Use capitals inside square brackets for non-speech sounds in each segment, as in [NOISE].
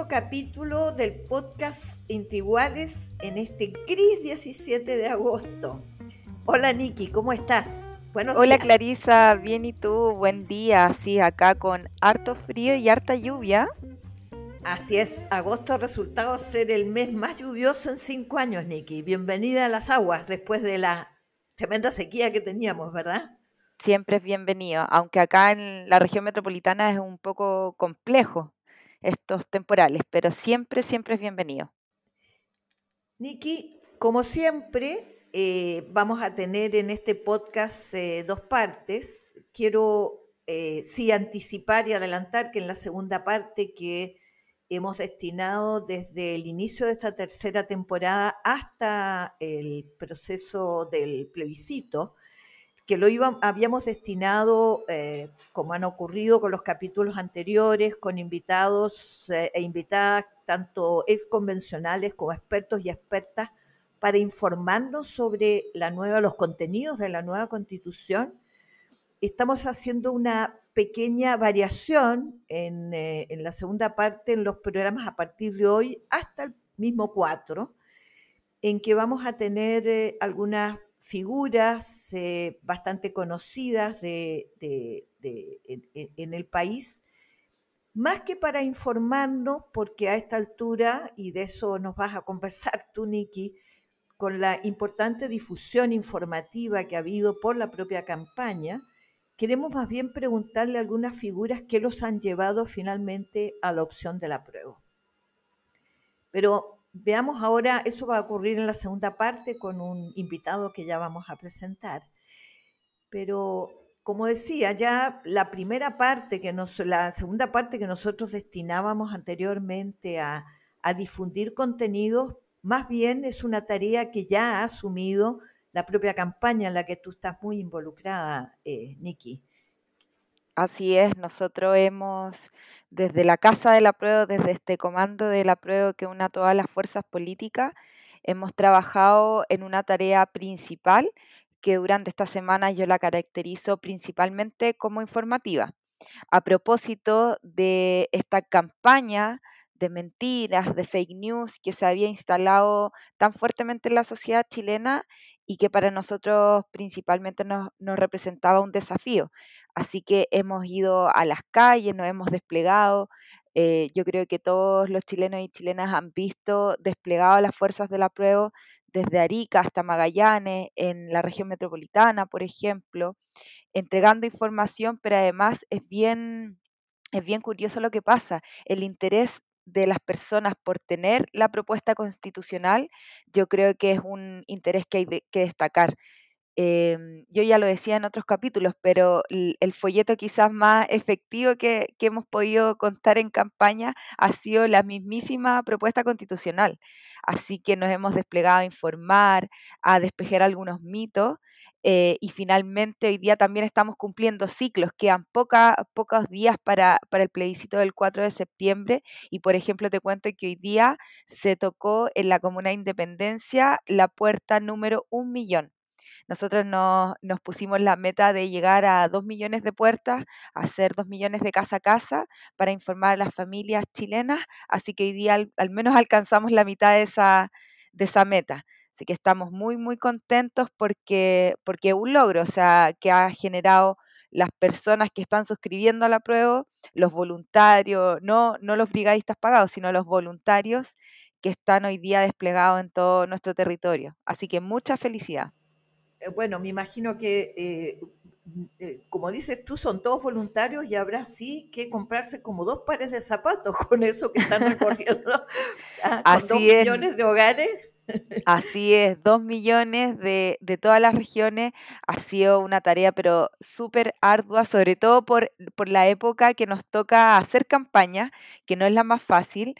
Nuevo capítulo del podcast Entre Iguales en este gris 17 de agosto. Hola Nikki, ¿cómo estás? Hola Clarisa, bien y tú, buen día. Sí, acá con harto frío y harta lluvia. Así es, agosto ha resultado ser el mes más lluvioso en cinco años, Nikki. Bienvenida a las aguas después de la tremenda sequía que teníamos, ¿verdad? Siempre es bienvenido, aunque acá en la región metropolitana es un poco complejo estos temporales, pero siempre, siempre es bienvenido. Nikki, como siempre, eh, vamos a tener en este podcast eh, dos partes. Quiero eh, sí anticipar y adelantar que en la segunda parte que hemos destinado desde el inicio de esta tercera temporada hasta el proceso del plebiscito, que lo habíamos destinado, como han ocurrido con los capítulos anteriores, con invitados e invitadas, tanto ex convencionales como expertos y expertas, para informarnos sobre la nueva, los contenidos de la nueva constitución. Estamos haciendo una pequeña variación en, eh, la segunda parte en los programas a partir de hoy hasta el mismo 4, en que vamos a tener eh, algunas figuras eh, bastante conocidas de, en, el país, más que para informarnos, porque a esta altura, y de eso nos vas a conversar tú, Niki, con la importante difusión informativa que ha habido por la propia campaña, queremos más bien preguntarle algunas figuras que los han llevado finalmente a la opción de la prueba. Pero veamos ahora, eso va a ocurrir en la segunda parte con un invitado que ya vamos a presentar. Pero como decía, ya la primera parte que nos, la segunda parte que nosotros destinábamos anteriormente a, difundir contenidos más bien es una tarea que ya ha asumido la propia campaña en la que tú estás muy involucrada, eh. Así es, nosotros hemos, desde la Casa de la Prueba, desde este comando de la Prueba que une a todas las fuerzas políticas, hemos trabajado en una tarea principal que durante esta semana yo la caracterizo principalmente como informativa. A propósito de esta campaña de mentiras, de fake news que se había instalado tan fuertemente en la sociedad chilena y que para nosotros principalmente nos, representaba un desafío. Así que hemos ido a las calles, nos hemos desplegado. Eh, yo creo que todos los chilenos y chilenas han visto desplegado las fuerzas de la prueba desde Arica hasta Magallanes, en la región metropolitana, por ejemplo, entregando información, pero además es bien, es bien curioso lo que pasa. El interés de las personas por tener la propuesta constitucional, yo creo que es un interés que hay que destacar. Em, yo ya lo decía en otros capítulos, pero el, folleto quizás más efectivo que, que, hemos podido contar en campaña ha sido la mismísima propuesta constitucional. Así que nos hemos desplegado a informar, a despejar algunos mitos eh, y finalmente hoy día también estamos cumpliendo ciclos, quedan pocos días para, para, el plebiscito del 4 de septiembre y por ejemplo te cuento que hoy día se tocó en la Comuna de Independencia la puerta número un millón. Nosotros nos, nos pusimos la meta de llegar a dos millones de puertas, hacer dos millones de casa a casa para informar a las familias chilenas, así que hoy día al, al menos alcanzamos la mitad de esa, de esa meta. Así que estamos muy, muy contentos porque, porque es un logro, o sea, que ha generado las personas que están suscribiendo a la prueba, los voluntarios, no, no los brigadistas pagados, sino los voluntarios que están hoy día desplegados en todo nuestro territorio. Así que mucha felicidad. Eh, bueno, me imagino que, eh, eh, como dices tú, son todos voluntarios y habrá sí que comprarse como dos pares de zapatos [LAUGHS] con eso que están recorriendo [LAUGHS] a, dos millones de hogares. Así es, dos millones de, de, todas las regiones ha sido una tarea pero súper ardua, sobre todo por, por, la época que nos toca hacer campaña, que no es la más fácil.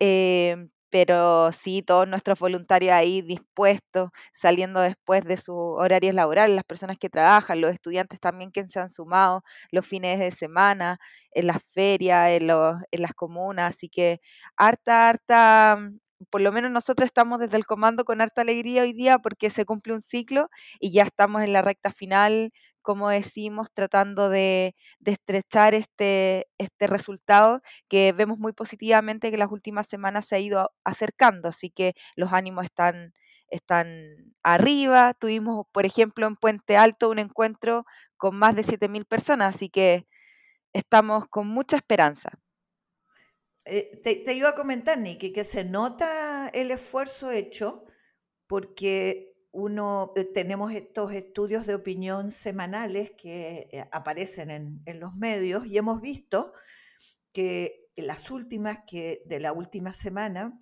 Eh, pero sí, todos nuestros voluntarios ahí dispuestos, saliendo después de sus horarios laborales, las personas que trabajan, los estudiantes también que se han sumado los fines de semana, en las ferias, en, los, en las comunas, así que harta, harta, por lo menos nosotros estamos desde el comando con harta alegría hoy día porque se cumple un ciclo y ya estamos en la recta final como decimos, tratando de, de, estrechar este, este resultado que vemos muy positivamente que las últimas semanas se ha ido acercando, así que los ánimos están, están arriba. Tuvimos, por ejemplo, en Puente Alto un encuentro con más de 7.000 personas, así que estamos con mucha esperanza. Eh, te, iba a comentar, Niki, que se nota el esfuerzo hecho porque uno, eh, tenemos estos estudios de opinión semanales que eh, aparecen en, en, los medios y hemos visto que las últimas, que de la última semana,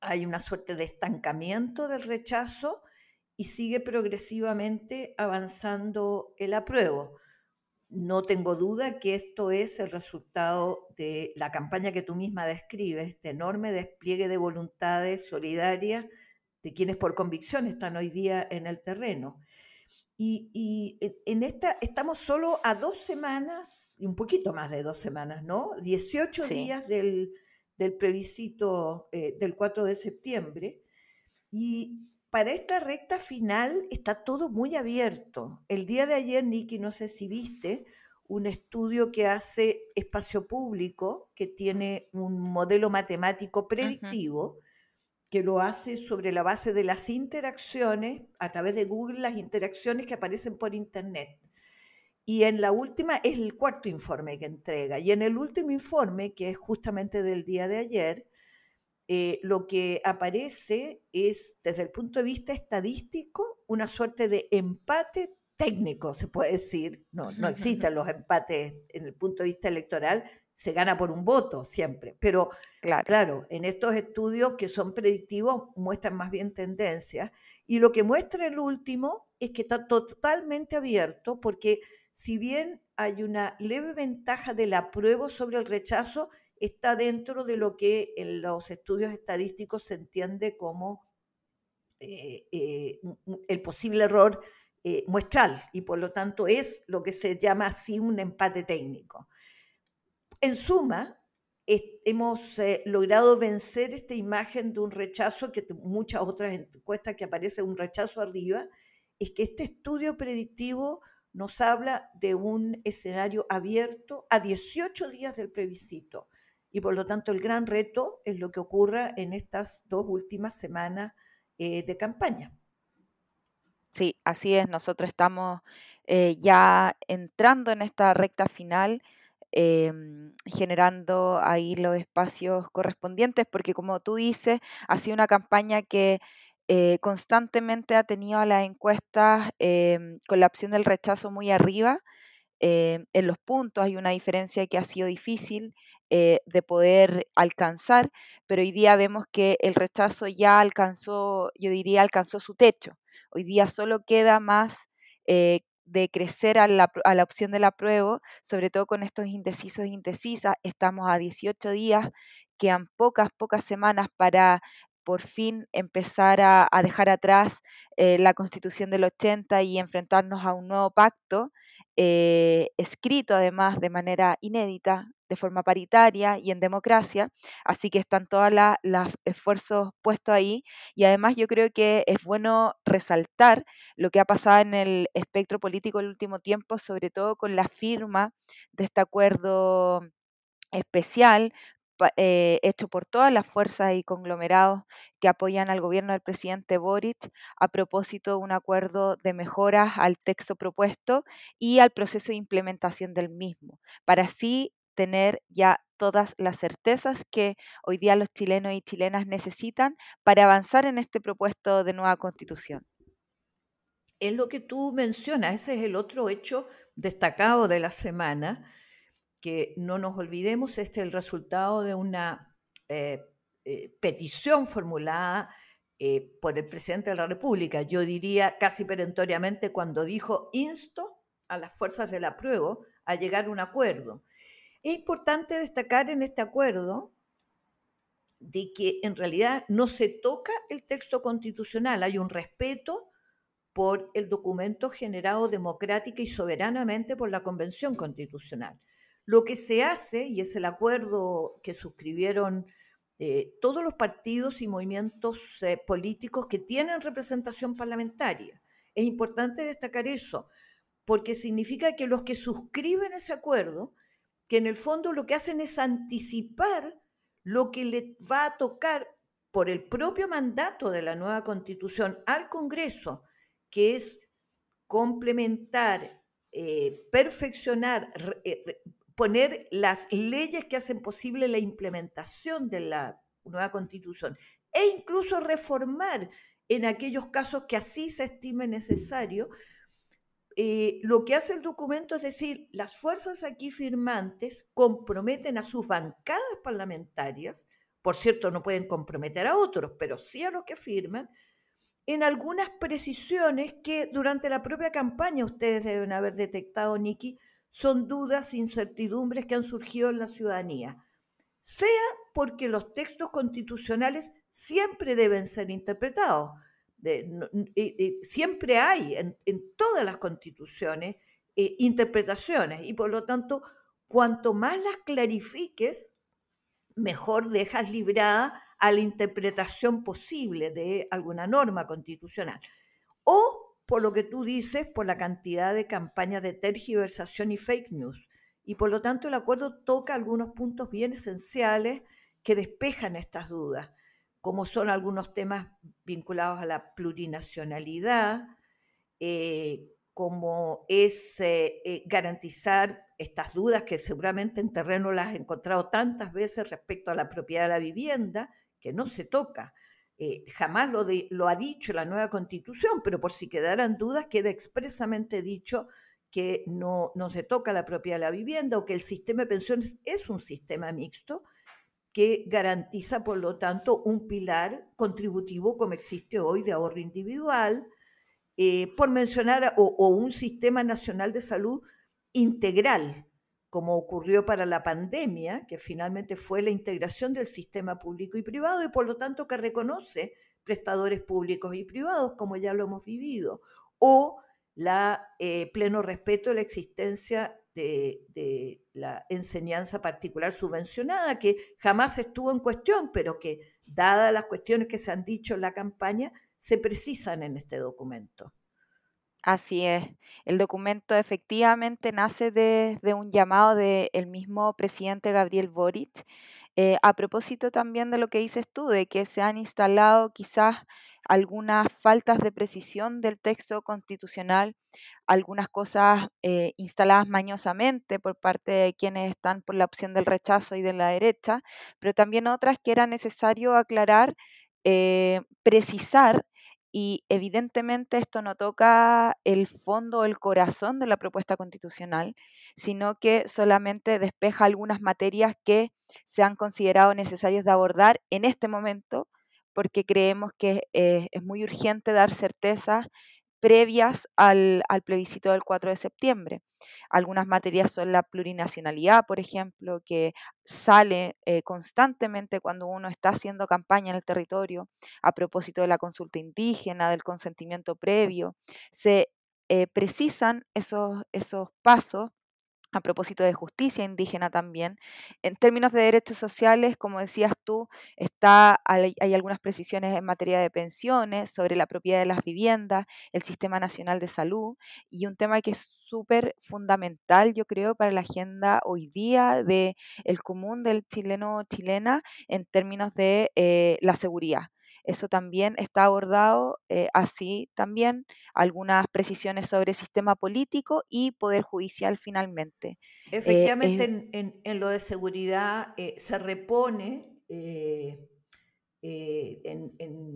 hay una suerte de estancamiento del rechazo y sigue progresivamente avanzando el apruebo. No tengo duda que esto es el resultado de la campaña que tú misma describes, este enorme despliegue de voluntades solidarias de quienes por convicción están hoy día en el terreno. Y, en esta estamos solo a dos semanas, y un poquito más de dos semanas, ¿no? 18 días del, del plebiscito eh, del 4 de septiembre. Y para esta recta final está todo muy abierto. El día de ayer, Nicky, no sé si viste, un estudio que hace espacio público, que tiene un modelo matemático predictivo, que lo hace sobre la base de las interacciones, a través de Google, las interacciones que aparecen por Internet. Y en la última es el cuarto informe que entrega. Y en el último informe, que es justamente del día de ayer, eh, lo que aparece es, desde el punto de vista estadístico, una suerte de empate técnico, se puede decir. No, no [LAUGHS] existen los empates en el punto de vista electoral, se gana por un voto siempre. Pero claro. en estos estudios que son predictivos muestran más bien tendencias. Y lo que muestra el último es que está totalmente abierto porque si bien hay una leve ventaja del apruebo sobre el rechazo, está dentro de lo que en los estudios estadísticos se entiende como eh, eh, el posible error eh, muestral y por lo tanto es lo que se llama así un empate técnico. En suma, hemos logrado vencer esta imagen de un rechazo, que muchas otras encuestas que aparece un rechazo arriba, es que este estudio predictivo nos habla de un escenario abierto a 18 días del plebiscito. Y por lo tanto el gran reto es lo que ocurra en estas dos últimas semanas eh, de campaña. Sí, así es. Nosotros estamos eh, ya entrando en esta recta final Em, generando ahí los espacios correspondientes, porque como tú dices, ha sido una campaña que eh, constantemente ha tenido a las encuestas em, con la opción del rechazo muy arriba. Em, en los puntos hay una diferencia que ha sido difícil eh, de poder alcanzar, pero hoy día vemos que el rechazo ya alcanzó, yo diría, alcanzó su techo. Hoy día solo queda más eh, de crecer a la, a la opción del apruebo, sobre todo con estos indecisos e indecisas. Estamos a 18 días, quedan pocas, pocas semanas para por fin empezar a, dejar atrás eh, la constitución del 80 y enfrentarnos a un nuevo pacto, escrito además de manera inédita, de forma paritaria y en democracia, así que están todos los esfuerzos puestos ahí. Y además yo creo que es bueno resaltar lo que ha pasado en el espectro político el último tiempo, sobre todo con la firma de este acuerdo especial eh, hecho por todas las fuerzas y conglomerados que apoyan al gobierno del presidente Boric a propósito de un acuerdo de mejoras al texto propuesto y al proceso de implementación del mismo, para así tener ya todas las certezas que hoy día los chilenos y chilenas necesitan para avanzar en este propuesto de nueva constitución. Es lo que tú mencionas, ese es el otro hecho destacado de la semana, que no nos olvidemos, este es el resultado de una eh, eh, petición formulada eh, por el presidente de la República. Yo diría casi perentoriamente cuando dijo, insto a las fuerzas del apruebo a llegar a un acuerdo. Es importante destacar en este acuerdo de que en realidad no se toca el texto constitucional, hay un respeto por el documento generado democrática y soberanamente por la Convención Constitucional. Lo que se hace, y es el acuerdo que suscribieron eh, todos los partidos y movimientos eh, políticos que tienen representación parlamentaria. Es importante destacar eso, porque significa que los que suscriben ese acuerdo, que en el fondo lo que hacen es anticipar lo que le va a tocar por el propio mandato de la nueva constitución al Congreso, que es complementar, eh, perfeccionar, poner las leyes que hacen posible la implementación de la nueva constitución e incluso reformar en aquellos casos que así se estime necesario. Eh, lo que hace el documento es decir, las fuerzas aquí firmantes comprometen a sus bancadas parlamentarias, por cierto, no pueden comprometer a otros, pero sí a los que firman, en algunas precisiones que durante la propia campaña ustedes deben haber detectado, Niki, son dudas, incertidumbres que han surgido en la ciudadanía, sea porque los textos constitucionales siempre deben ser interpretados. Siempre hay en, todas las constituciones eh, interpretaciones y por lo tanto, cuanto más las clarifiques, mejor dejas librada a la interpretación posible de alguna norma constitucional. O por lo que tú dices, por la cantidad de campañas de tergiversación y fake news. Y por lo tanto el acuerdo toca algunos puntos bien esenciales que despejan estas dudas, como son algunos temas vinculados a la plurinacionalidad, eh, como es eh, eh, garantizar estas dudas que seguramente en terreno las has encontrado tantas veces respecto a la propiedad de la vivienda, que no se toca. Jamás lo, ha dicho la nueva constitución, pero por si quedaran dudas, queda expresamente dicho que no se toca la propiedad de la vivienda o que el sistema de pensiones es un sistema mixto que garantiza, por lo tanto, un pilar contributivo como existe hoy de ahorro individual, eh, por mencionar, o un sistema nacional de salud integral, como ocurrió para la pandemia, que finalmente fue la integración del sistema público y privado y por lo tanto que reconoce prestadores públicos y privados, como ya lo hemos vivido, o la eh, pleno respeto de la existencia de, de, la enseñanza particular subvencionada, que jamás estuvo en cuestión, pero que, dadas las cuestiones que se han dicho en la campaña, se precisan en este documento. Así es. El documento efectivamente nace de, un llamado del mismo presidente Gabriel Boric, eh, a propósito también de lo que dices tú, de que se han instalado quizás algunas faltas de precisión del texto constitucional, algunas cosas eh, instaladas mañosamente por parte de quienes están por la opción del rechazo y de la derecha, pero también otras que era necesario aclarar, eh, precisar y evidentemente esto no toca el fondo o el corazón de la propuesta constitucional, sino que solamente despeja algunas materias que se han considerado necesarias de abordar en este momento, porque creemos que eh, es muy urgente dar certezas previas al, plebiscito del 4 de septiembre. Algunas materias son la plurinacionalidad, por ejemplo, que sale eh, constantemente cuando uno está haciendo campaña en el territorio a propósito de la consulta indígena, del consentimiento previo. Se eh, precisan esos, esos pasos a propósito de justicia indígena también. En términos de derechos sociales, como decías tú, está, hay, algunas precisiones en materia de pensiones, sobre la propiedad de las viviendas, el Sistema Nacional de Salud y un tema que es súper fundamental, yo creo, para la agenda hoy día de el común del chileno chilena en términos de eh, la seguridad. Eso también está abordado, eh, así también algunas precisiones sobre sistema político y poder judicial finalmente. Eh, Efectivamente, en, lo de seguridad eh, se repone en,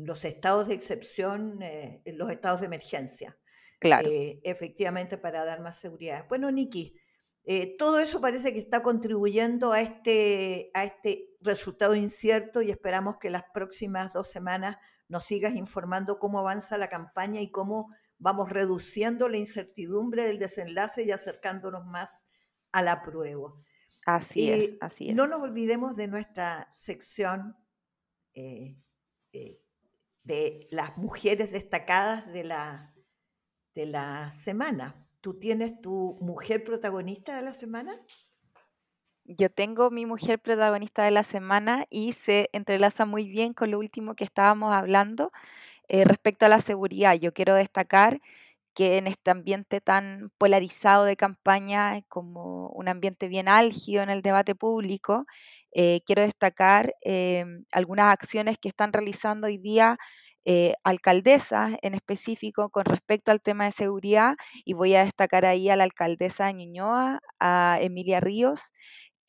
los estados de excepción, en los estados de emergencia. Claro. efectivamente, para dar más seguridad. Bueno, Niki, eh, todo eso parece que está contribuyendo a este, a este resultado incierto y esperamos que las próximas dos semanas nos sigas informando cómo avanza la campaña y cómo vamos reduciendo la incertidumbre del desenlace y acercándonos más a la prueba. Así es, así es. No nos olvidemos de nuestra sección eh, eh, de las mujeres destacadas de la, de la semana. ¿Tú tienes tu mujer protagonista de la semana? Yo tengo mi mujer protagonista de la semana y se entrelaza muy bien con lo último que estábamos hablando eh, respecto a la seguridad. Yo quiero destacar que en este ambiente tan polarizado de campaña, como un ambiente bien álgido en el debate público, eh, quiero destacar em, algunas acciones que están realizando hoy día eh, alcaldesas en específico con respecto al tema de seguridad y voy a destacar ahí a la alcaldesa de Ñuñoa, a Emilia Ríos,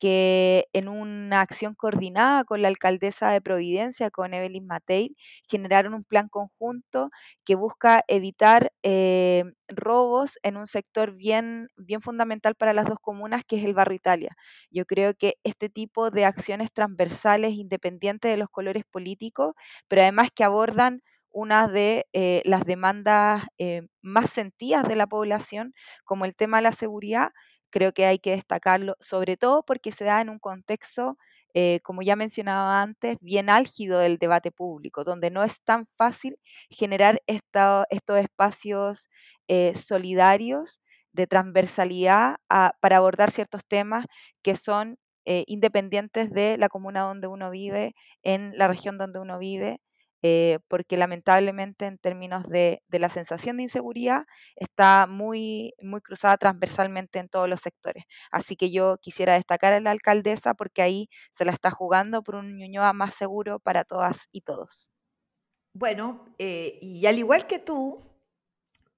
que en una acción coordinada con la alcaldesa de Providencia, con Evelyn Matei, generaron un plan conjunto que busca evitar eh, robos en un sector bien, bien fundamental para las dos comunas, que es el barrio Italia. Yo creo que este tipo de acciones transversales, independientes de los colores políticos, pero además que abordan una de eh, las demandas eh, más sentidas de la población, como el tema de la seguridad, creo que hay que destacarlo, sobre todo porque se da en un contexto, eh, como ya mencionaba antes, bien álgido del debate público, donde no es tan fácil generar estos espacios eh, solidarios de transversalidad para abordar ciertos temas que son eh, independientes de la comuna donde uno vive, en la región donde uno vive eh, porque lamentablemente en términos de, la sensación de inseguridad está muy, muy cruzada transversalmente en todos los sectores. Así que yo quisiera destacar a la alcaldesa porque ahí se la está jugando por un Ñuñoa más seguro para todas y todos. Bueno, eh, y al igual que tú,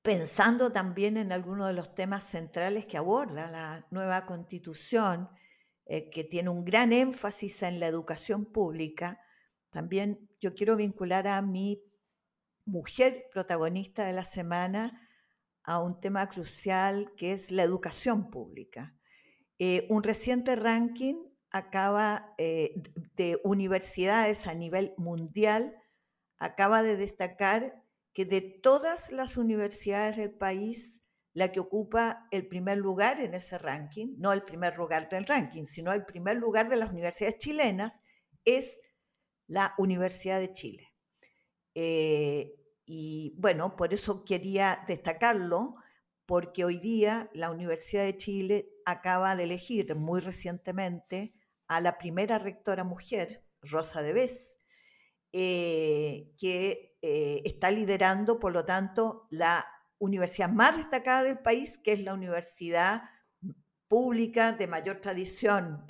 pensando también en algunos de los temas centrales que aborda la nueva constitución, eh, que tiene un gran énfasis en la educación pública, también yo quiero vincular a mi mujer protagonista de la semana a un tema crucial que es la educación pública. Eh, un reciente ranking acaba eh, de universidades a nivel mundial acaba de destacar que de todas las universidades del país, la que ocupa el primer lugar en ese ranking, no el primer lugar del ranking, sino el primer lugar de las universidades chilenas, es la Universidad de Chile. Eh, y bueno, por eso quería destacarlo, porque hoy día la Universidad de Chile acaba de elegir muy recientemente a la primera rectora mujer, Rosa de Bes, eh, que eh, está liderando, por lo tanto, la universidad más destacada del país, que es la Universidad pública de mayor tradición,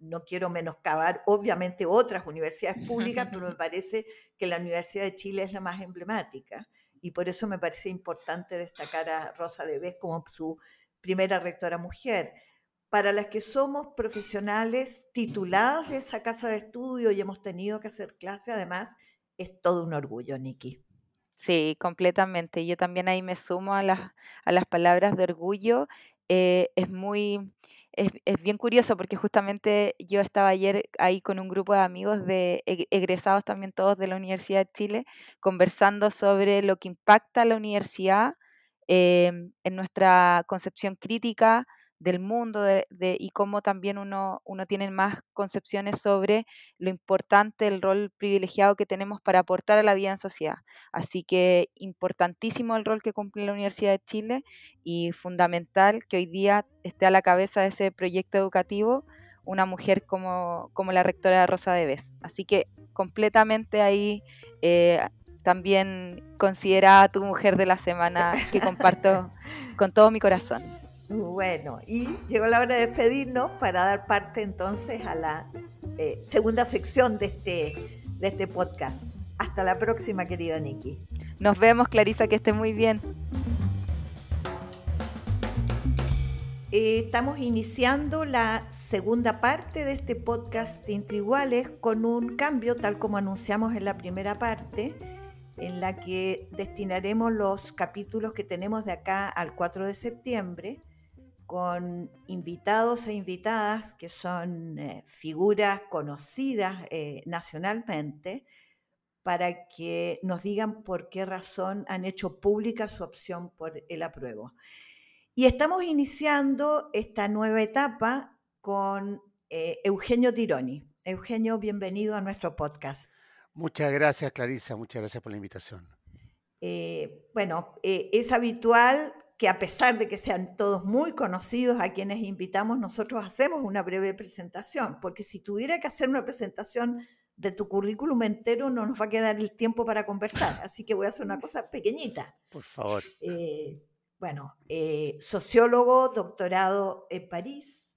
no quiero menoscabar obviamente otras universidades públicas, [LAUGHS] pero me parece que la Universidad de Chile es la más emblemática y por eso me parece importante destacar a Rosa de Vez como su primera rectora mujer. Para las que somos profesionales titulados de esa casa de estudio y hemos tenido que hacer clase, además, es todo un orgullo, Nikki. Sí, completamente. Yo también ahí me sumo a las, a las palabras de orgullo eh, es muy, es, bien curioso porque justamente yo estaba ayer ahí con un grupo de amigos de egresados también todos de la Universidad de Chile, conversando sobre lo que impacta la universidad em, en nuestra concepción crítica del mundo de, y cómo también uno, uno tiene más concepciones sobre lo importante, el rol privilegiado que tenemos para aportar a la vida en sociedad. Así que importantísimo el rol que cumple la Universidad de Chile y fundamental que hoy día esté a la cabeza de ese proyecto educativo una mujer como, como la rectora Rosa de Bes. Así que completamente ahí eh, también considerada tu mujer de la semana que [LAUGHS] comparto con todo mi corazón. Bueno, y llegó la hora de despedirnos para dar parte entonces a la eh, segunda sección de este, de este podcast. Hasta la próxima, querida Nikki. Nos vemos, Clarisa, que esté muy bien. Eh, estamos iniciando la segunda parte de este podcast de Intriguales con un cambio, tal como anunciamos en la primera parte, en la que destinaremos los capítulos que tenemos de acá al 4 de septiembre con invitados e invitadas que son eh, figuras conocidas eh, nacionalmente, para que nos digan por qué razón han hecho pública su opción por el apruebo. Y estamos iniciando esta nueva etapa con eh, Eugenio Tironi. Eugenio, bienvenido a nuestro podcast. Muchas gracias, Clarisa. Muchas gracias por la invitación. Bueno, es habitual que a pesar de que sean todos muy conocidos a quienes invitamos, nosotros hacemos una breve presentación, porque si tuviera que hacer una presentación de tu currículum entero no nos va a quedar el tiempo para conversar, [LAUGHS] así que voy a hacer una cosa pequeñita. Por favor. Eh, bueno, eh, sociólogo, doctorado en París,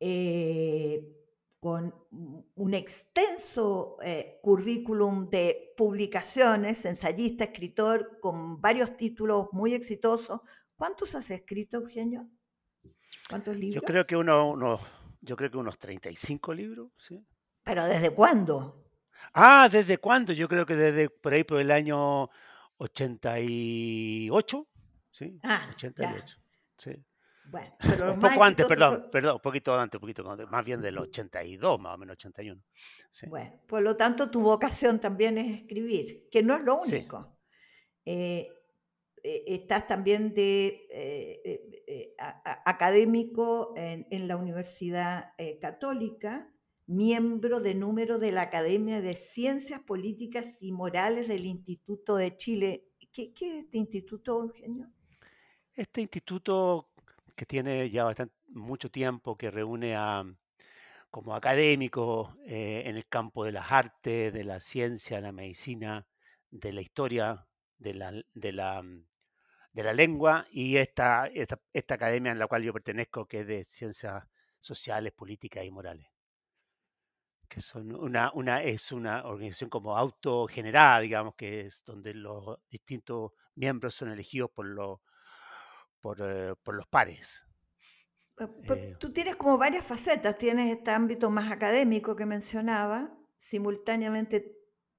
eh, con un extenso currículum de publicaciones, ensayista, escritor, con varios títulos muy exitosos. ¿Cuántos has escrito, Eugenio? ¿Cuántos libros? Yo creo que uno, uno, yo creo que unos 35 libros, ¿sí? ¿Pero desde cuándo? Ah, ¿desde cuándo? Yo creo que desde por ahí por el año 88, ¿sí? Ah, 88, sí. Bueno, pero un poco antes, perdón, perdón, un poquito antes, un poquito más bien del 82, más o menos 81. Sí. Bueno, por lo tanto, tu vocación también es escribir, que no es lo único. Eh, eh, estás también de eh, académico en, en, la Universidad Católica miembro de número de la Academia de Ciencias Políticas y Morales del Instituto de Chile. ¿Qué, es este instituto, Eugenio? Este instituto que tiene ya bastante, mucho tiempo, que reúne a como académicos eh, en el campo de las artes, de la ciencia, la medicina, de la historia, de la, de la, de la lengua y esta, esta, esta academia en la cual yo pertenezco, que es de ciencias sociales, políticas y morales. Que son una, una, es una organización como autogenerada, digamos, que es donde los distintos miembros son elegidos por, los por, eh, por los pares. Eh, tú tienes como varias facetas, tienes este ámbito más académico que mencionaba, simultáneamente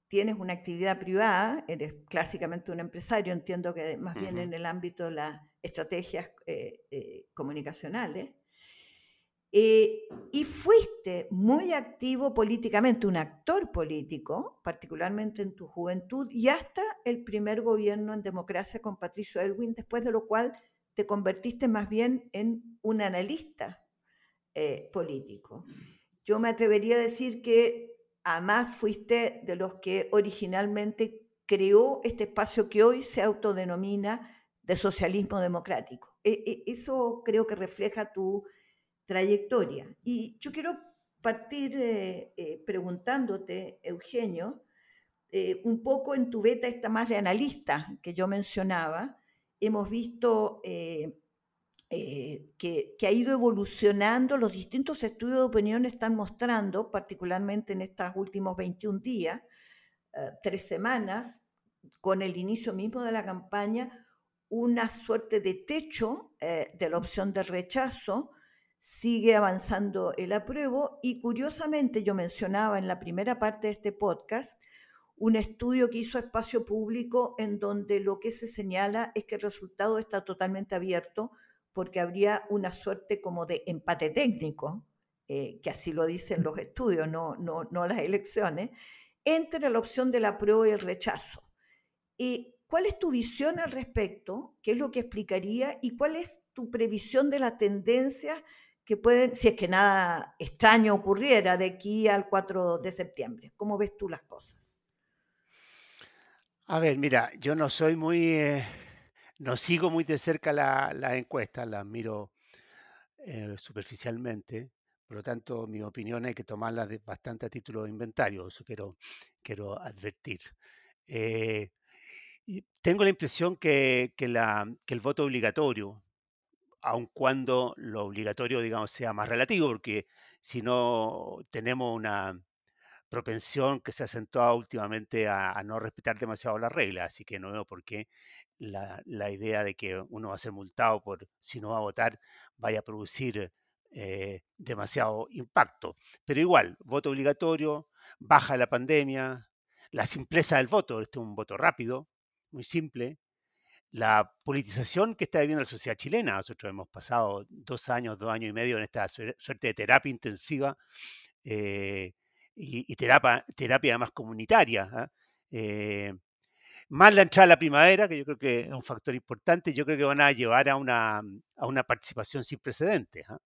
tienes una actividad privada, eres clásicamente un empresario, entiendo que más bien en el ámbito de las estrategias eh, comunicacionales, eh, y fuiste muy activo políticamente, un actor político, particularmente en tu juventud, y hasta el primer gobierno en democracia con Patricio Elwin, después de lo cual te convertiste más bien en un analista eh, político. Yo me atrevería a decir que además fuiste de los que originalmente creó este espacio que hoy se autodenomina de socialismo democrático. E, e, eso creo que refleja tu trayectoria. Y yo quiero partir eh, eh, preguntándote, Eugenio, un poco en tu beta esta más de analista que yo mencionaba, hemos visto que, que, ha ido evolucionando, los distintos estudios de opinión están mostrando, particularmente en estos últimos 21 días, tres semanas, con el inicio mismo de la campaña, una suerte de techo de la opción de rechazo, sigue avanzando el apruebo y curiosamente yo mencionaba en la primera parte de este podcast un estudio que hizo Espacio Público en donde lo que se señala es que el resultado está totalmente abierto porque habría una suerte como de empate técnico, eh, que así lo dicen los estudios, no, no, no las elecciones, entre la opción del apruebo y el rechazo. ¿Y ¿Cuál es tu visión al respecto? ¿Qué es lo que explicaría? ¿Y cuál es tu previsión de la tendencia que pueden, si es que nada extraño ocurriera de aquí al 4 de septiembre. ¿Cómo ves tú las cosas? A ver, mira, yo no soy muy, eh, no sigo muy de cerca las la encuestas, las miro eh, superficialmente, por lo tanto mi opinión hay que tomarla de bastante a título de inventario, eso quiero, quiero advertir. Eh, tengo la impresión que, la, que el voto obligatorio, aun cuando lo obligatorio, digamos, sea más relativo, porque si no tenemos una propensión que se ha acentuado últimamente a, no respetar demasiado las reglas, así que no veo por qué la, idea de que uno va a ser multado por si no va a votar vaya a producir eh, demasiado impacto. Pero igual, voto obligatorio, baja la pandemia, la simpleza del voto, este es un voto rápido, muy simple, la politización que está viviendo la sociedad chilena. Nosotros hemos pasado dos años, dos años y medio en esta suerte de terapia intensiva, eh, y, terapia, terapia más comunitaria. ¿ah? Eh, más la entrada a la primavera, que yo creo que es un factor importante, yo creo que van a llevar a una, a una participación sin precedentes. ¿ah?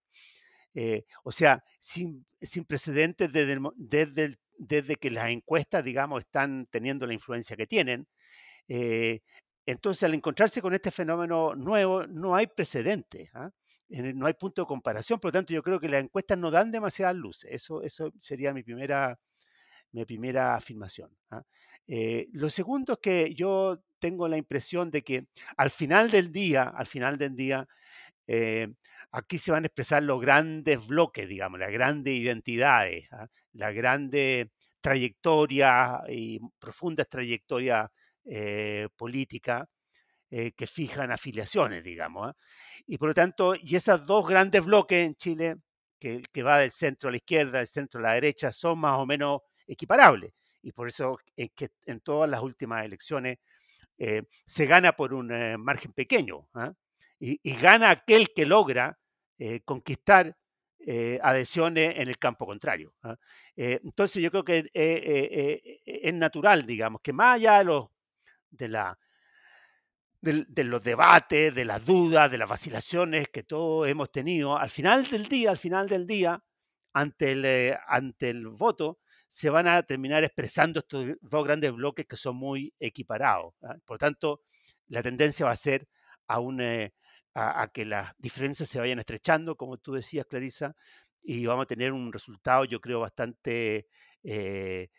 Eh, o sea, sin, sin precedentes desde, desde, desde, que las encuestas, digamos, están teniendo la influencia que tienen. Eh, entonces, al encontrarse con este fenómeno nuevo, no hay precedentes, ¿ah? No hay punto de comparación, por lo tanto, yo creo que las encuestas no dan demasiadas luces. Eso, eso sería mi primera, mi primera afirmación. ¿ah? Eh, lo segundo es que yo tengo la impresión de que al final del día, al final del día, eh, aquí se van a expresar los grandes bloques, digamos, las grandes identidades, ¿ah? la grande trayectoria y profundas trayectorias eh, políticas que fijan afiliaciones, digamos. ¿ah? Y por lo tanto, y esos dos grandes bloques en Chile, que, que va del centro a la izquierda, del centro a la derecha, son más o menos equiparables y por eso es que en todas las últimas elecciones eh, se gana por un eh, margen pequeño ¿ah? y, gana aquel que logra eh, conquistar adhesiones en el campo contrario. ¿ah? entonces yo creo que es natural, digamos, que más allá de los, de, la, de, los debates, de las dudas, de las vacilaciones que todos hemos tenido, al final del día, al final del día, ante el, ante el voto, se van a terminar expresando estos dos grandes bloques que son muy equiparados. ¿ah? Por tanto, la tendencia va a ser a, eh, a, que las diferencias se vayan estrechando, como tú decías, Clarisa, y vamos a tener un resultado, yo creo, bastante, eh,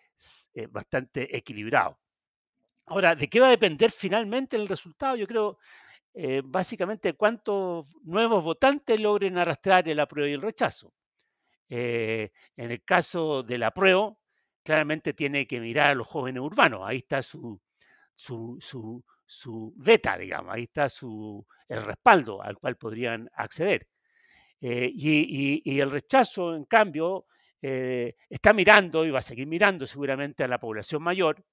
eh, bastante equilibrado. Ahora, ¿de qué va a depender finalmente el resultado? Yo creo, básicamente, cuántos nuevos votantes logren arrastrar el apruebo y el rechazo. en el caso del apruebo, claramente tiene que mirar a los jóvenes urbanos. Ahí está su, su, su, beta, digamos, ahí está su, el respaldo al cual podrían acceder. Eh, y, el rechazo, en cambio, eh, está mirando y va a seguir mirando seguramente a la población mayor,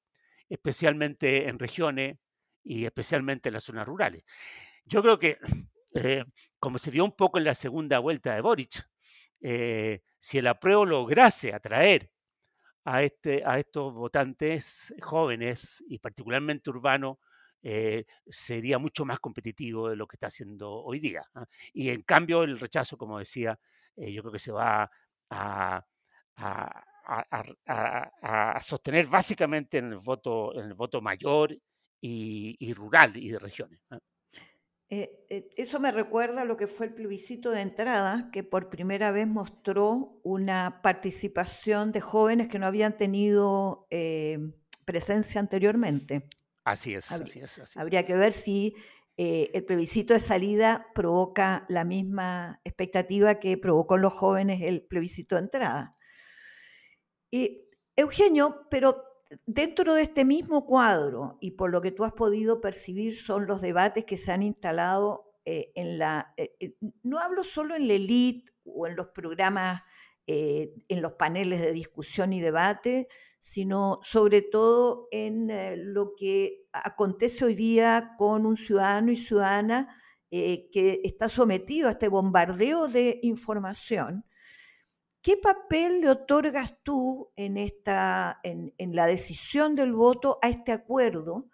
especialmente en regiones y especialmente en las zonas rurales. Yo creo que, [CLEARS THROAT] eh, como se vio un poco en la segunda vuelta de Boric, si el apruebo lograse atraer a, este, a estos votantes jóvenes y particularmente urbanos eh, sería mucho más competitivo de lo que está haciendo hoy día. ¿ah? Y en cambio el rechazo, como decía, eh, yo creo que se va a, sostener básicamente en el voto, en el voto mayor y, y rural y de regiones. Eh, eh, eso me recuerda a lo que fue el plebiscito de entrada, que por primera vez mostró una participación de jóvenes que no habían tenido eh, presencia anteriormente. Así es, así es. Habría que ver si el plebiscito de salida provoca la misma expectativa que provocó en los jóvenes el plebiscito de entrada. Eugenio, pero dentro de este mismo cuadro, y por lo que tú has podido percibir, son los debates que se han instalado eh, en la... Eh, eh, no hablo solo en la elite o en los programas, en los paneles de discusión y debate, sino sobre todo en lo que acontece hoy día con un ciudadano y ciudadana que está sometido a este bombardeo de información ¿Qué papel le otorgas tú en, esta, en, la decisión del voto a este acuerdo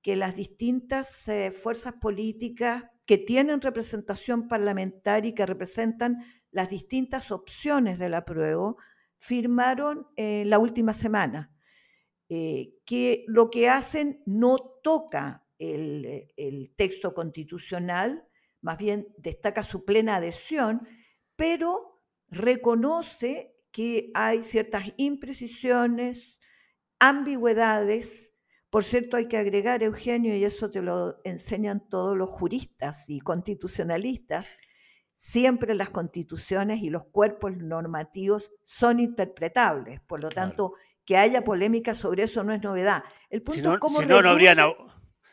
que las distintas eh, fuerzas políticas que tienen representación parlamentaria y que representan las distintas opciones del apruebo firmaron eh, la última semana? Eh, que lo que hacen no toca el, el texto constitucional, más bien destaca su plena adhesión, pero reconoce que hay ciertas imprecisiones, ambigüedades. Por cierto, hay que agregar, Eugenio, y eso te lo enseñan todos los juristas y constitucionalistas, siempre las constituciones y los cuerpos normativos son interpretables. Por lo tanto, que haya polémica sobre eso no es novedad. El punto es cómo si no, no habrían,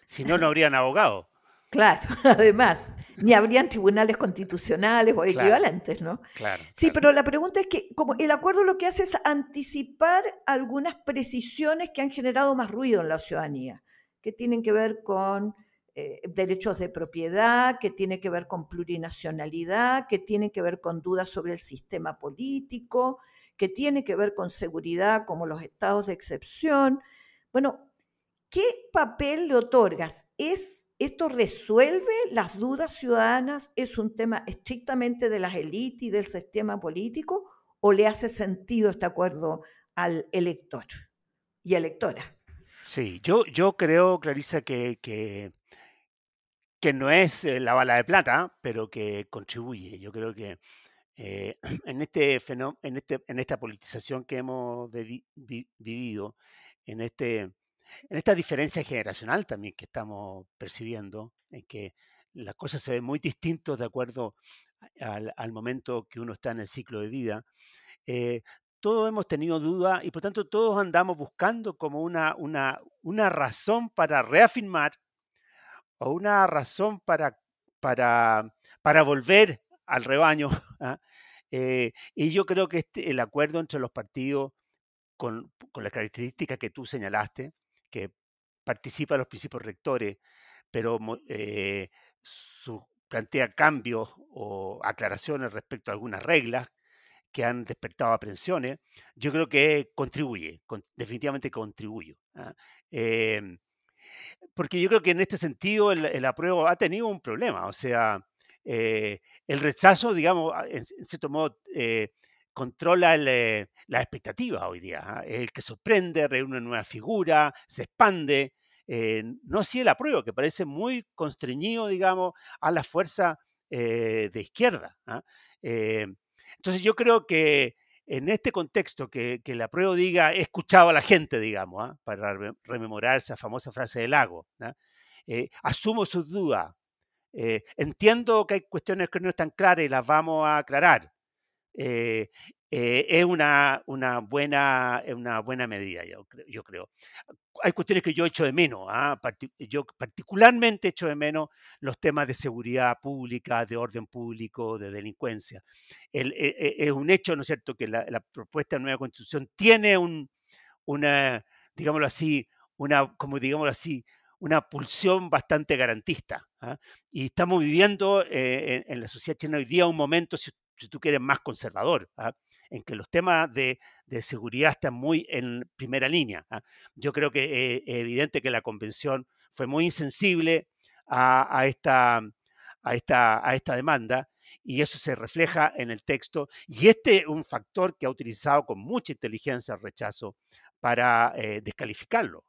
si no, no habrían abogado. Claro, [LAUGHS] además, ni habrían tribunales constitucionales o equivalentes, ¿no? Claro. Sí, pero la pregunta es que como el acuerdo lo que hace es anticipar algunas precisiones que han generado más ruido en la ciudadanía, que tienen que ver con eh, derechos de propiedad, que tienen que ver con plurinacionalidad, que tienen que ver con dudas sobre el sistema político, que tiene que ver con seguridad, como los estados de excepción. Bueno, ¿qué papel le otorgas? ¿Es, ¿Esto resuelve las dudas ciudadanas? ¿Es un tema estrictamente de las élites y del sistema político? ¿O le hace sentido este acuerdo al elector y electora? Sí, yo, creo, Clarisa, que, que, no es eh, la bala de plata, pero que contribuye. Yo creo que eh, [CLEARS THROAT] en, este en, este, en esta politización que hemos vivido, en, este, en esta diferencia generacional también que estamos percibiendo, en que las cosas se ven muy distintas de acuerdo al, momento que uno está en el ciclo de vida, eh, todos hemos tenido dudas y por tanto todos andamos buscando como una, una, una razón para reafirmar o una razón para, para, para volver al rebaño. [LAUGHS] ¿ah? Eh, y yo creo que este, el acuerdo entre los partidos, con, con las características que tú señalaste, que participa los principios rectores, pero eh, su, plantea cambios o aclaraciones respecto a algunas reglas que han despertado aprensiones, yo creo que contribuye, definitivamente contribuye. ¿ah? Em, porque yo creo que en este sentido el, el, apruebo ha tenido un problema, o sea, eh, el rechazo, digamos, en, cierto modo, eh, controla eh, la expectativa hoy día. ¿ah? el que sorprende, reúne una nueva figura, se expande. no así el apruebo, que parece muy constreñido, digamos, a la fuerza de izquierda. ¿ah? entonces yo creo que en este contexto, que, que el apruebo diga, he escuchado a la gente, digamos, ¿ah? para rememorar esa famosa frase del lago, asumo sus dudas, eh, entiendo que hay cuestiones que no están claras y las vamos a aclarar. Eh, eh, es una, una, buena, una buena medida, yo, yo, creo. Hay cuestiones que yo echo de menos. ¿ah? yo particularmente echo de menos los temas de seguridad pública, de orden público, de delincuencia. El, e, e, es un hecho, ¿no es cierto?, que la, la propuesta de nueva constitución tiene un, una, digámoslo así, una, como digámoslo así, una pulsión bastante garantista. ¿ah? Y estamos viviendo eh, en, la sociedad china hoy día un momento, si, tú quieres, más conservador, ¿ah? en que los temas de, seguridad están muy en primera línea. ¿ah? Yo creo que eh, es evidente que la convención fue muy insensible a, esta, a, esta, a esta demanda y eso se refleja en el texto. Y este es un factor que ha utilizado con mucha inteligencia el rechazo para eh, descalificarlo.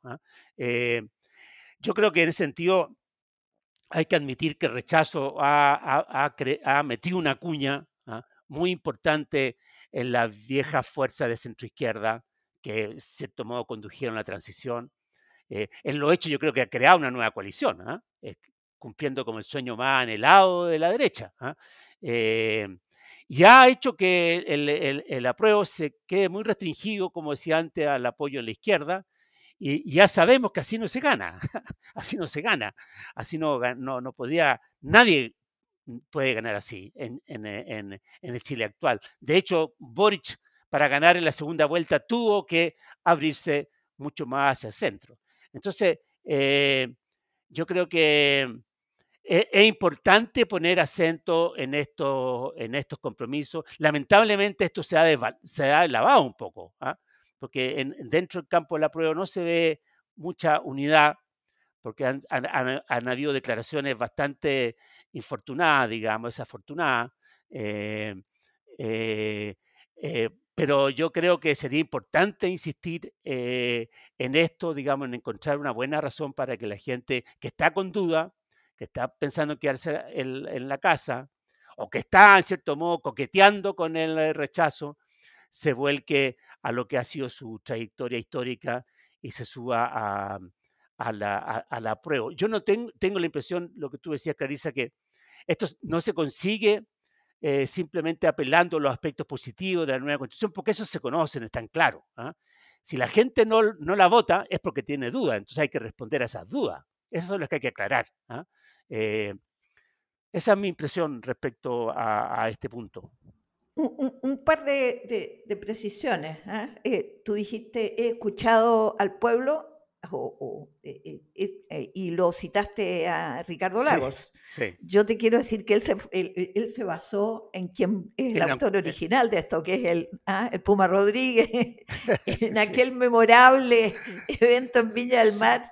Yo creo que en ese sentido hay que admitir que el rechazo ha, metido una cuña muy importante en la vieja fuerza de centroizquierda que, en cierto modo, condujeron la transición. Eh, en lo hecho, yo creo que ha creado una nueva coalición, ¿ah? eh, cumpliendo como el sueño más anhelado de la derecha. ¿ah? Eh, y ha hecho que el, el, apruebo se quede muy restringido, como decía antes, al apoyo en la izquierda, y ya sabemos que así no se gana, [LAUGHS] así no se gana, así no, no, no podía, nadie puede ganar así en, en, el Chile actual. De hecho, Boric, para ganar en la segunda vuelta, tuvo que abrirse mucho más hacia el centro. Entonces, eh, yo creo que es, importante poner acento en, en estos compromisos. Lamentablemente esto se ha, lavado un poco. ¿ah? porque en, dentro del campo de la prueba no se ve mucha unidad, porque han, habido declaraciones bastante infortunadas, digamos, desafortunadas. Eh, eh, eh, pero yo creo que sería importante insistir en esto, digamos, en encontrar una buena razón para que la gente que está con duda, que está pensando en quedarse en la casa, o que está, en cierto modo, coqueteando con el rechazo, se vuelque a lo que ha sido su trayectoria histórica y se suba a, a la, a, la, prueba. Yo no tengo, tengo la impresión, lo que tú decías, Clarisa, que esto no se consigue eh, simplemente apelando a los aspectos positivos de la nueva constitución, porque esos se conocen, están claros. ¿ah? Si la gente no, no, la vota es porque tiene dudas, entonces hay que responder a esas dudas. Esas son las que hay que aclarar. ¿ah? Eh, esa es mi impresión respecto a, este punto. Un, par de, precisiones. ¿ah? Eh, tú dijiste, he escuchado al pueblo, eh, eh, y lo citaste a Ricardo Lagos. Yo te quiero decir que él se, él, se basó en quien es el autor original de esto, que es el, ah, el Puma Rodríguez, [LAUGHS] en aquel memorable evento en Villa del Mar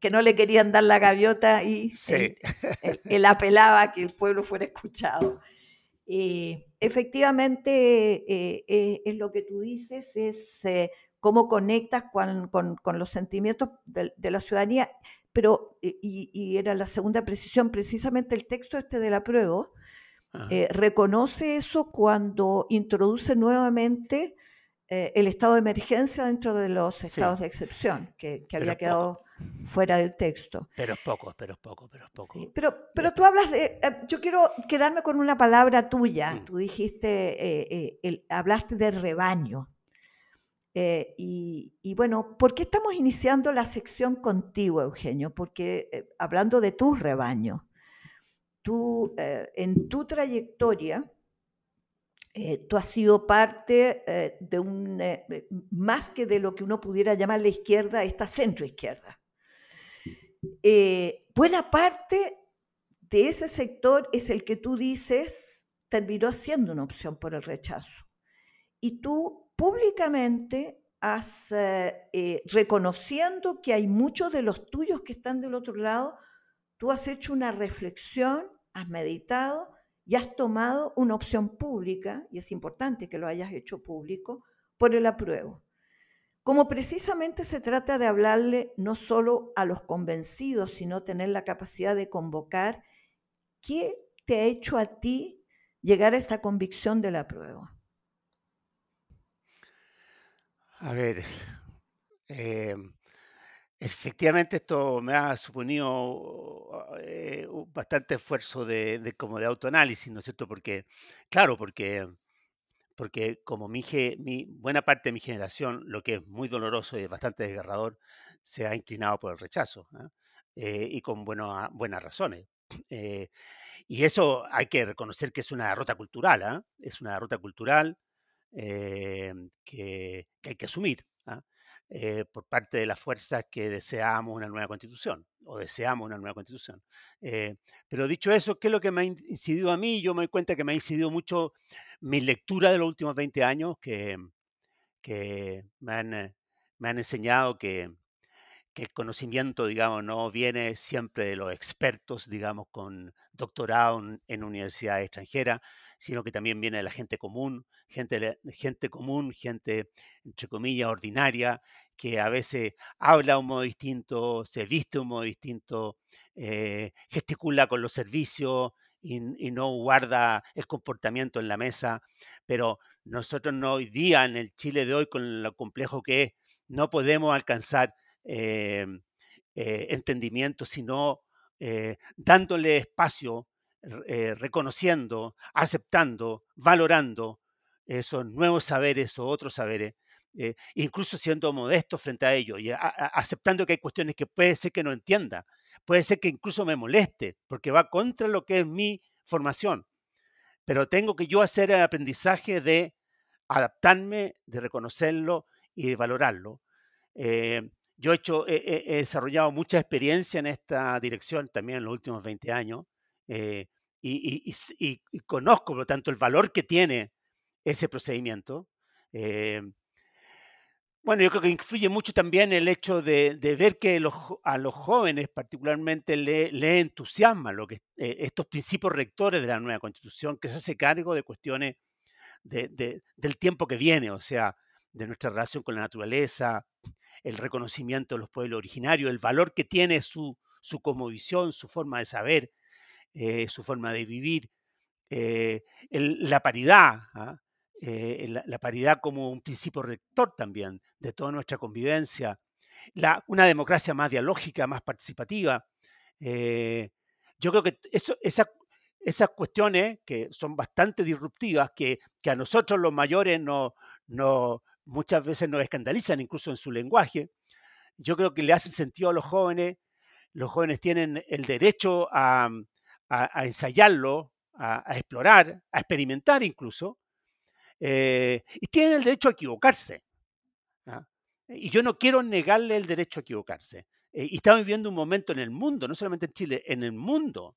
que no le querían dar la gaviota y [LAUGHS] él, apelaba a que el pueblo fuera escuchado. efectivamente, es lo que tú dices, es cómo conectas con, con, los sentimientos de, la ciudadanía, pero, y, era la segunda precisión, precisamente el texto este de la prueba, eh, reconoce eso cuando introduce nuevamente eh, el estado de emergencia dentro de los estados de excepción, que, que había quedado fuera del texto. Pero es poco, pero es poco, pero es poco. pero, pero tú hablas de, eh, yo quiero quedarme con una palabra tuya, mm. tú dijiste, el, hablaste de rebaño. Eh, y, bueno, ¿por qué estamos iniciando la sección contigo, Eugenio? Porque eh, hablando de tu rebaño, tú eh, en tu trayectoria, tú has sido parte de un, más que de lo que uno pudiera llamar la izquierda, esta centroizquierda. buena parte de ese sector es el que tú dices terminó siendo una opción por el rechazo. Y tú públicamente has, eh, eh, reconociendo que hay muchos de los tuyos que están del otro lado, tú has hecho una reflexión, has meditado y has tomado una opción pública, y es importante que lo hayas hecho público, por el apruebo. Como precisamente se trata de hablarle no solo a los convencidos, sino tener la capacidad de convocar, ¿qué te ha hecho a ti llegar a esta convicción del apruebo? A ver, eh, efectivamente esto me ha suponido eh, bastante esfuerzo de, como de autoanálisis, ¿no es cierto? Porque, claro, porque, porque como mi, mi buena parte de mi generación, lo que es muy doloroso y bastante desgarrador, se ha inclinado por el rechazo, ¿ah? eh, y con buenas razones. [CLEARS THROAT] y eso hay que reconocer que es una derrota cultural, ¿ah? es una derrota cultural eh, que, hay que asumir ¿ah? eh, por parte de las fuerzas que deseamos una nueva constitución o deseamos una nueva constitución. Eh, pero dicho eso, ¿qué es lo que me ha incidido a mí? Yo me doy cuenta que me ha incidido mucho mi lectura de los últimos 20 años, que, que me, han, me han enseñado que, que el conocimiento, digamos, no viene siempre de los expertos, digamos, con doctorado en universidades extranjeras, sino que también viene de la gente común, gente, gente común, gente, entre comillas, ordinaria, que a veces habla un modo distinto, se viste un modo distinto, eh, gesticula con los servicios y, no guarda el comportamiento en la mesa. Pero nosotros no hoy día, en el Chile de hoy, con lo complejo que es, no podemos alcanzar eh, eh, entendimiento, sino dándole espacio eh, reconociendo, aceptando, valorando esos nuevos saberes o otros saberes, eh, incluso siendo modesto frente a ellos y aceptando que hay cuestiones que puede ser que no entienda, puede ser que incluso me moleste, porque va contra lo que es mi formación. Pero tengo que yo hacer el aprendizaje de adaptarme, de reconocerlo y de valorarlo. Eh, yo he, desarrollado mucha experiencia en esta dirección también en los últimos 20 años. Y, conozco, por lo tanto, el valor que tiene ese procedimiento. Eh, bueno, yo creo que influye mucho también el hecho de, ver que a los jóvenes particularmente le, entusiasma lo que, eh, estos principios rectores de la nueva constitución, que se hace cargo de cuestiones del tiempo que viene, o sea, de nuestra relación con la naturaleza, el reconocimiento de los pueblos originarios, el valor que tiene su, su cosmovisión, su forma de saber, eh, su forma de vivir, eh, la paridad, ¿ah? eh, la, paridad como un principio rector también de toda nuestra convivencia, una democracia más dialógica, más participativa. yo creo que esas cuestiones que son bastante disruptivas, que, que a nosotros los mayores no, no, muchas veces nos escandalizan incluso en su lenguaje, yo creo que le hacen sentido a los jóvenes. Los jóvenes tienen el derecho a, a, ensayarlo, a, explorar, a experimentar incluso, eh, y tienen el derecho a equivocarse. ¿ah? Y yo no quiero negarle el derecho a equivocarse. Eh, y estamos viviendo un momento en el mundo, no solamente en Chile, en el mundo,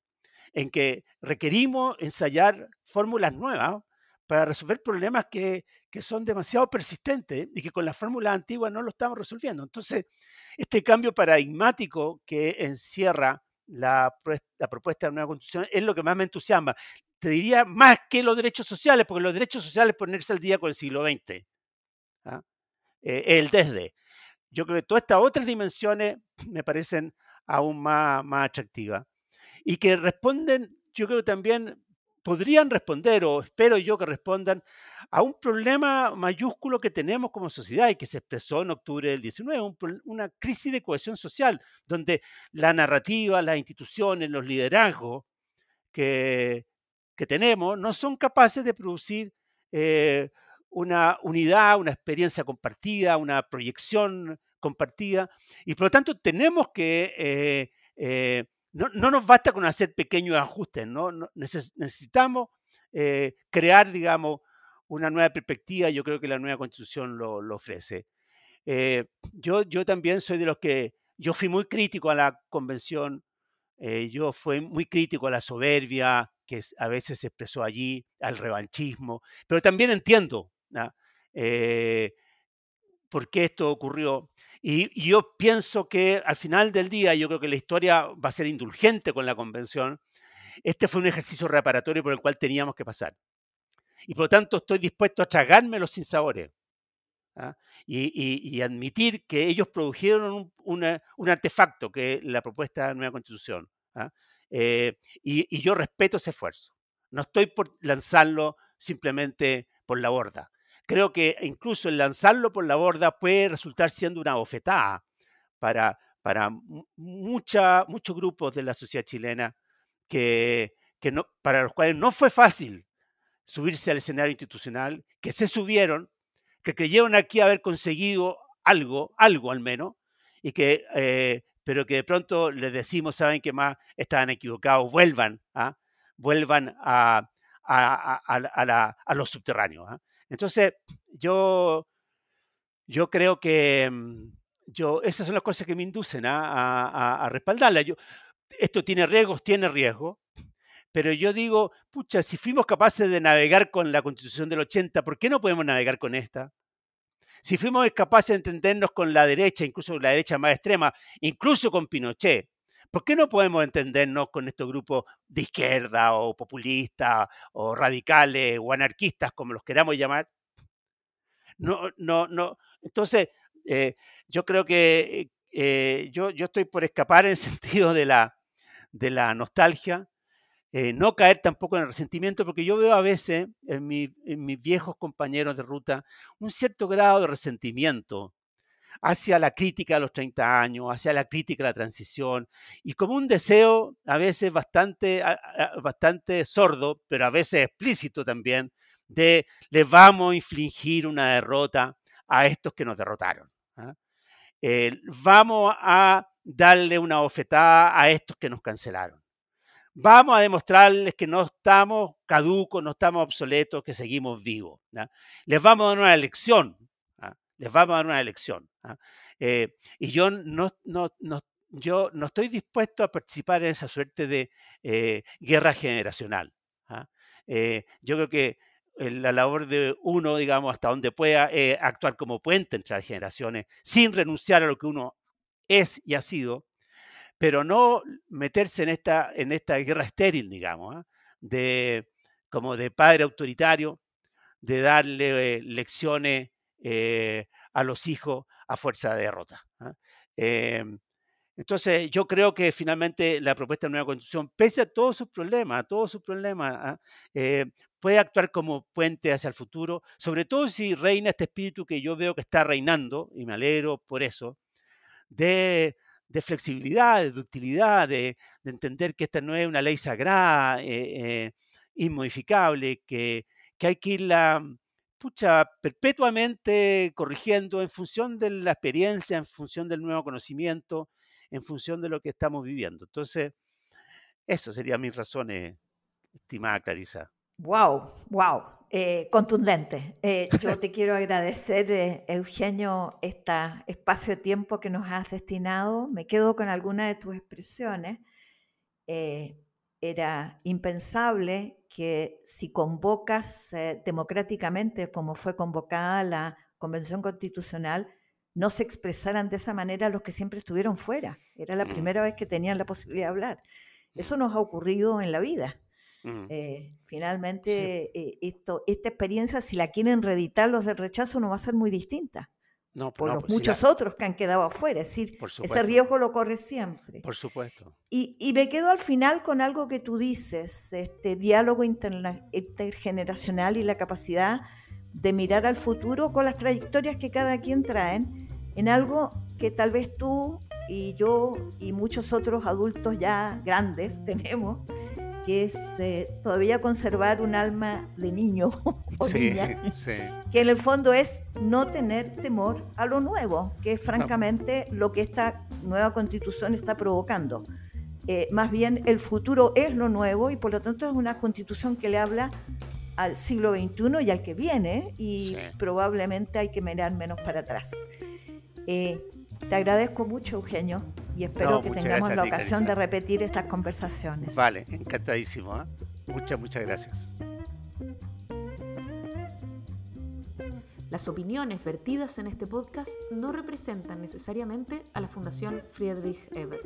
en que requerimos ensayar fórmulas nuevas para resolver problemas que, que, son demasiado persistentes y que con las fórmulas antiguas no lo estamos resolviendo. Entonces, este cambio paradigmático que encierra la, la propuesta de una nueva constitución es lo que más me entusiasma. Te diría más que los derechos sociales, porque los derechos sociales ponerse al día con el siglo XX. ¿ah? Eh, el desde. Yo creo que todas estas otras dimensiones me parecen aún más, más atractivas y que responden, yo creo también podrían responder, o espero yo que respondan, a un problema mayúsculo que tenemos como sociedad y que se expresó en octubre del 19, una crisis de cohesión social, donde la narrativa, las instituciones, los liderazgos que, tenemos no son capaces de producir eh, una unidad, una experiencia compartida, una proyección compartida, y por lo tanto tenemos que, eh, eh, no, nos basta con hacer pequeños ajustes, ¿no? necesitamos eh, crear, digamos, una nueva perspectiva, yo creo que la nueva constitución lo, ofrece. yo, yo también soy de los que, yo fui muy crítico a la convención, yo fui muy crítico a la soberbia que a veces se expresó allí, al revanchismo, pero también entiendo por qué esto ocurrió. Y, yo pienso que al final del día, yo creo que la historia va a ser indulgente con la convención. Este fue un ejercicio reparatorio por el cual teníamos que pasar. Y por lo tanto estoy dispuesto a tragarme los sinsabores. ¿ah? Y, admitir que ellos produjeron un, artefacto, que es la propuesta de la nueva constitución. ¿ah? Eh, y, yo respeto ese esfuerzo. No estoy por lanzarlo simplemente por la borda creo que incluso el lanzarlo por la borda puede resultar siendo una bofetada para, para muchos grupos de la sociedad chilena que, que no, para los cuales no fue fácil subirse al escenario institucional, que se subieron, que creyeron aquí haber conseguido algo, algo al menos, y que, eh, pero que de pronto les decimos, saben que más estaban equivocados, vuelvan, ¿ah? vuelvan a, a, a, a los subterráneos. ¿ah? Entonces, yo, yo creo que mm, yo, esas son las cosas que me inducen a, respaldarla. Esto tiene riesgos, tiene riesgo, pero yo digo, pucha, si fuimos capaces de navegar con la constitución del 80, ¿por qué no podemos navegar con esta? Si fuimos capaces de entendernos con la derecha, incluso con la derecha más extrema, incluso con Pinochet, ¿por qué no podemos entendernos con estos grupos de izquierda o populistas o radicales o anarquistas, como los queramos llamar? No, no, no. Entonces, eh, yo creo que eh, yo, yo estoy por escapar en el [LAUGHS] sentido de la, de la nostalgia, eh, no caer tampoco en el resentimiento, porque yo veo a veces en, en, mis viejos compañeros de ruta un cierto grado de resentimiento hacia la crítica a los 30 años, hacia la crítica a la transición, y como un deseo a veces bastante, bastante sordo, pero a veces explícito también, de les vamos a infligir una derrota a estos que nos derrotaron. ¿ah? Eh, vamos a darle una bofetada a estos que nos cancelaron. Vamos a demostrarles que no estamos caducos, no estamos obsoletos, que seguimos vivos. Les vamos a dar una elección. ¿Ah? Les vamos a dar una elección. ¿ah? Eh, y yo no, no, no, yo no estoy dispuesto a participar en esa suerte de eh, guerra generacional. yo creo que la labor de uno, digamos, hasta donde pueda eh, actuar como puente entre las generaciones, sin renunciar a lo que uno es y ha sido, pero no meterse en esta, en esta guerra estéril, digamos, ¿ah? de, como de padre autoritario, de darle eh, lecciones eh, a los hijos a fuerza de derrota. ¿ah? Em, entonces, yo creo que finalmente la propuesta de nueva constitución, pese a todos sus problemas, a todos sus problemas, ¿ah? puede actuar como puente hacia el futuro, sobre todo si reina este espíritu que yo veo que está reinando, y me alegro por eso, de, flexibilidad, de utilidad, de, entender que esta no es una ley sagrada, eh, eh, inmodificable, que, hay que irla pucha, perpetuamente corrigiendo en función de la experiencia, en función del nuevo conocimiento, en función de lo que estamos viviendo. Entonces, eso serían mis razones, estimada Clarisa. Wow, wow, eh, contundente. Eh, yo te quiero agradecer, eh, Eugenio, este espacio de tiempo que nos has destinado. Me quedo con algunas de tus expresiones. Era impensable que si convocas democráticamente, como fue convocada la Convención Constitucional, no se expresaran de esa manera los que siempre estuvieron fuera. Era la mm. primera vez que tenían la posibilidad de hablar. Eso nos ha ocurrido en la vida. Mm. Eh, finalmente, eh, esto, esta experiencia, si la quieren reeditar los del rechazo, no va a ser muy distinta. No, por los pues muchos otros que han quedado afuera. Es decir, ese riesgo lo corre siempre. Por supuesto. Y, y, me quedo al final con algo que tú dices, este diálogo intergeneracional y la capacidad de mirar al futuro con las trayectorias que cada quien traen, en algo que tal vez tú y yo y muchos otros adultos ya grandes [LAUGHS] tenemos, que es eh, todavía conservar un alma de niño [LAUGHS] o niña, que en el fondo es no tener temor a lo nuevo, que es francamente lo que esta nueva constitución está provocando. Eh, más bien el futuro es lo nuevo y por lo tanto es una constitución que le habla al siglo XXI y al que viene y probablemente hay que mirar menos para atrás. Eh, te agradezco mucho, Eugenio, y espero que tengamos la ocasión de repetir estas conversaciones. Vale, encantadísimo. ¿eh? Muchas, muchas gracias. Las opiniones vertidas en este podcast no representan necesariamente a la Fundación Friedrich Ebert.